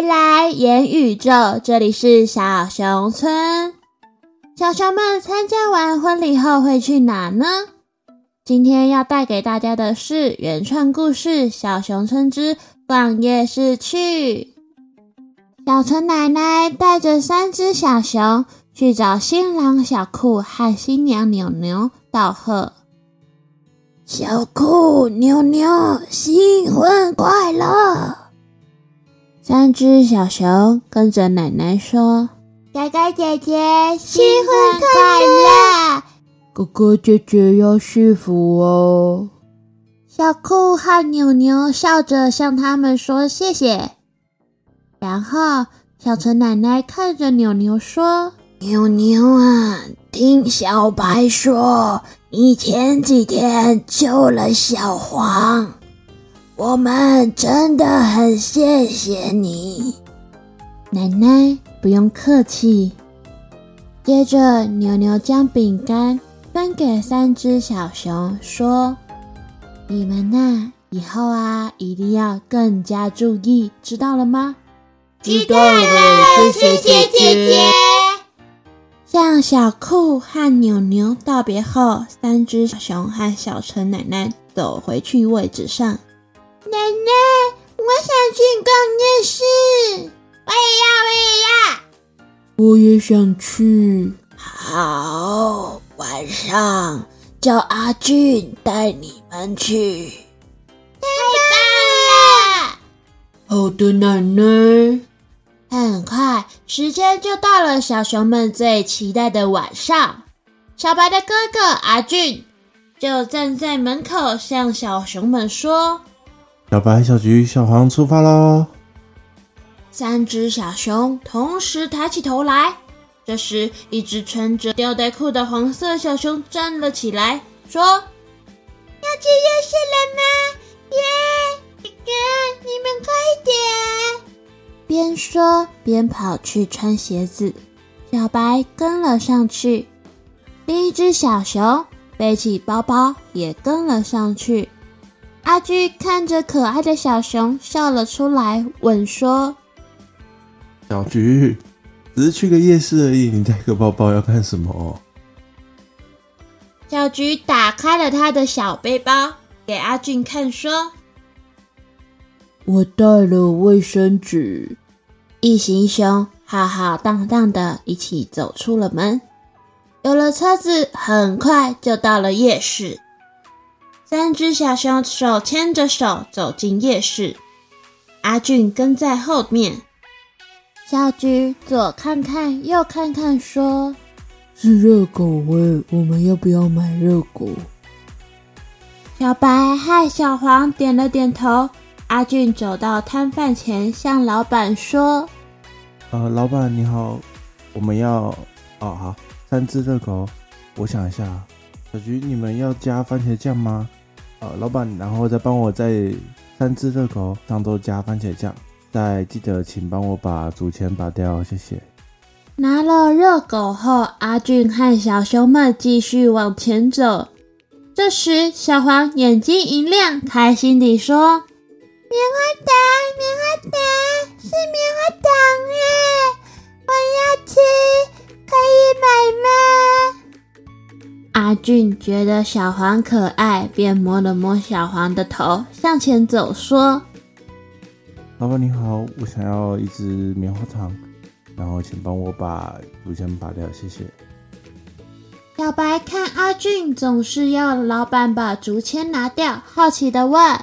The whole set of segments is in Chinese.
来，言宇宙，这里是小熊村。小熊们参加完婚礼后会去哪呢？今天要带给大家的是原创故事《小熊村之逛夜市去》。小陈奶奶带着三只小熊去找新郎小酷和新娘牛牛道贺。小酷、牛牛，新婚快乐！三只小熊跟着奶奶说：“哥哥姐姐，新婚快乐！哥哥姐姐要幸福哦。”小酷和牛牛笑着向他们说谢谢。然后小陈奶奶看着牛牛说：“牛牛啊，听小白说。”你前几天救了小黄，我们真的很谢谢你，奶奶不用客气。接着，牛牛将饼干分给三只小熊，说：“你们呐，以后啊，一定要更加注意，知道了吗？”知道了，谢谢姐姐。向小酷和牛牛道别后，三只小熊和小陈奶奶走回去位置上。奶奶，我想去逛夜市。我也要，我也要。我也想去。好，晚上叫阿俊带你们去。太棒了！好的，奶奶。很快，时间就到了小熊们最期待的晚上。小白的哥哥阿俊就站在门口，向小熊们说：“小白、小橘、小黄出发喽！”三只小熊同时抬起头来。这时，一只穿着吊带裤的黄色小熊站了起来，说：“要去夜市了吗？耶！哥哥，你们快点！”边说边跑去穿鞋子，小白跟了上去。另一只小熊背起包包也跟了上去。阿居看着可爱的小熊笑了出来，问说：“小菊，只是去个夜市而已，你带个包包要干什么？”小菊打开了他的小背包，给阿俊看，说：“我带了卫生纸。”一行熊浩浩荡荡的一起走出了门，有了车子，很快就到了夜市。三只小熊手牵着手走进夜市，阿俊跟在后面。小菊左看看右看看，说：“是热狗味，我们要不要买热狗？”小白和小黄点了点头。阿俊走到摊贩前，向老板说：“呃，老板你好，我们要哦好三只热狗。我想一下，小菊你们要加番茄酱吗？呃，老板，然后再帮我再三只热狗上都加番茄酱。再记得请帮我把竹签拔掉，谢谢。”拿了热狗后，阿俊和小熊们继续往前走。这时，小黄眼睛一亮，开心地说。棉花糖，棉花糖是棉花糖耶！我要吃，可以买吗？阿俊觉得小黄可爱，便摸了摸小黄的头，向前走说：“老板你好，我想要一支棉花糖，然后请帮我把竹签拔掉，谢谢。”小白看阿俊总是要老板把竹签拿掉，好奇的问。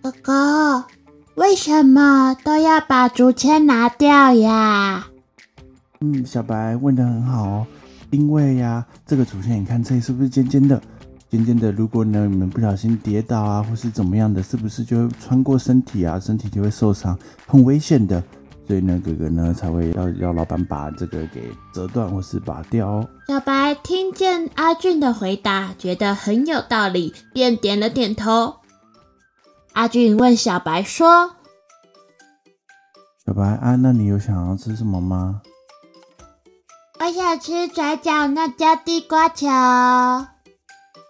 哥哥，为什么都要把竹签拿掉呀？嗯，小白问的很好哦。因为呀，这个主线，你看这里是不是尖尖的？尖尖的，如果呢你们不小心跌倒啊，或是怎么样的，是不是就会穿过身体啊？身体就会受伤，很危险的。所以呢，哥哥呢才会要要老板把这个给折断或是拔掉哦。小白听见阿俊的回答，觉得很有道理，便点了点头。阿俊问小白说：“小白啊，那你有想要吃什么吗？”我想吃转角那家地瓜球。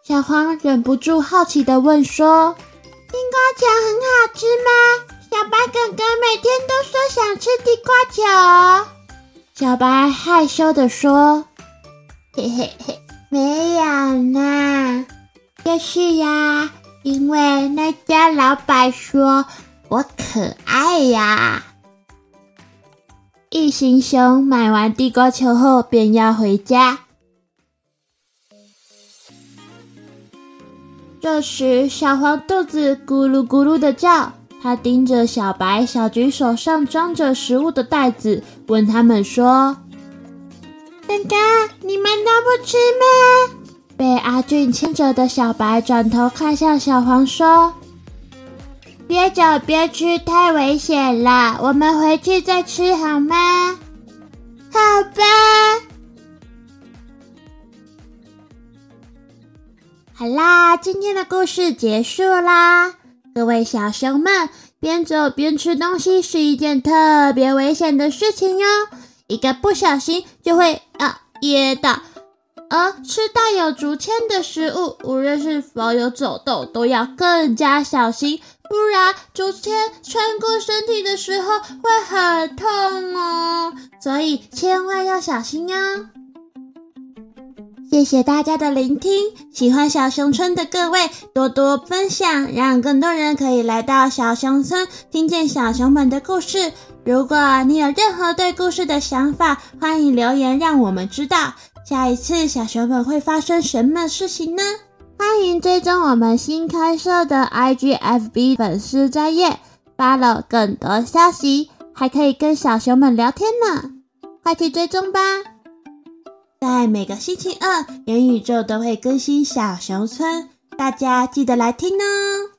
小黄忍不住好奇的问说：“地瓜球很好吃吗？小白哥哥每天都说想吃地瓜球。小白害羞的说：“嘿嘿嘿，没有呢，就是呀，因为那家老板说我可爱呀。”异形熊买完地瓜球后便要回家。这时，小黄肚子咕噜咕噜的叫。他盯着小白、小橘手上装着食物的袋子，问他们说：“哥哥，你们都不吃吗？”被阿俊牵着的小白转头看向小黄，说：“别走，别吃，太危险了，我们回去再吃好吗？”“好吧。”好啦，今天的故事结束啦。各位小熊们，边走边吃东西是一件特别危险的事情哟，一个不小心就会啊噎到。而吃带有竹签的食物，无论是否有走动，都要更加小心，不然竹签穿过身体的时候会很痛哦，所以千万要小心哦。谢谢大家的聆听，喜欢小熊村的各位多多分享，让更多人可以来到小熊村，听见小熊们的故事。如果你有任何对故事的想法，欢迎留言让我们知道。下一次小熊们会发生什么事情呢？欢迎追踪我们新开设的 IGFB 粉丝专业，follow 更多消息，还可以跟小熊们聊天呢，快去追踪吧！在每个星期二，元宇宙都会更新小熊村，大家记得来听哦。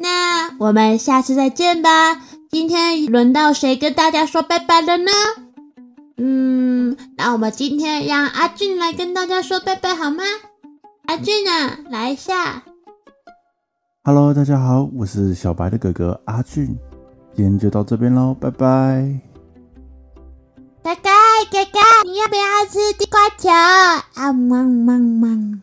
那我们下次再见吧。今天轮到谁跟大家说拜拜了呢？嗯，那我们今天让阿俊来跟大家说拜拜好吗？阿俊啊，来一下。Hello，大家好，我是小白的哥哥阿俊，今天就到这边喽，拜拜。哥哥，哥哥，你要不要吃地瓜球？啊，汪汪汪！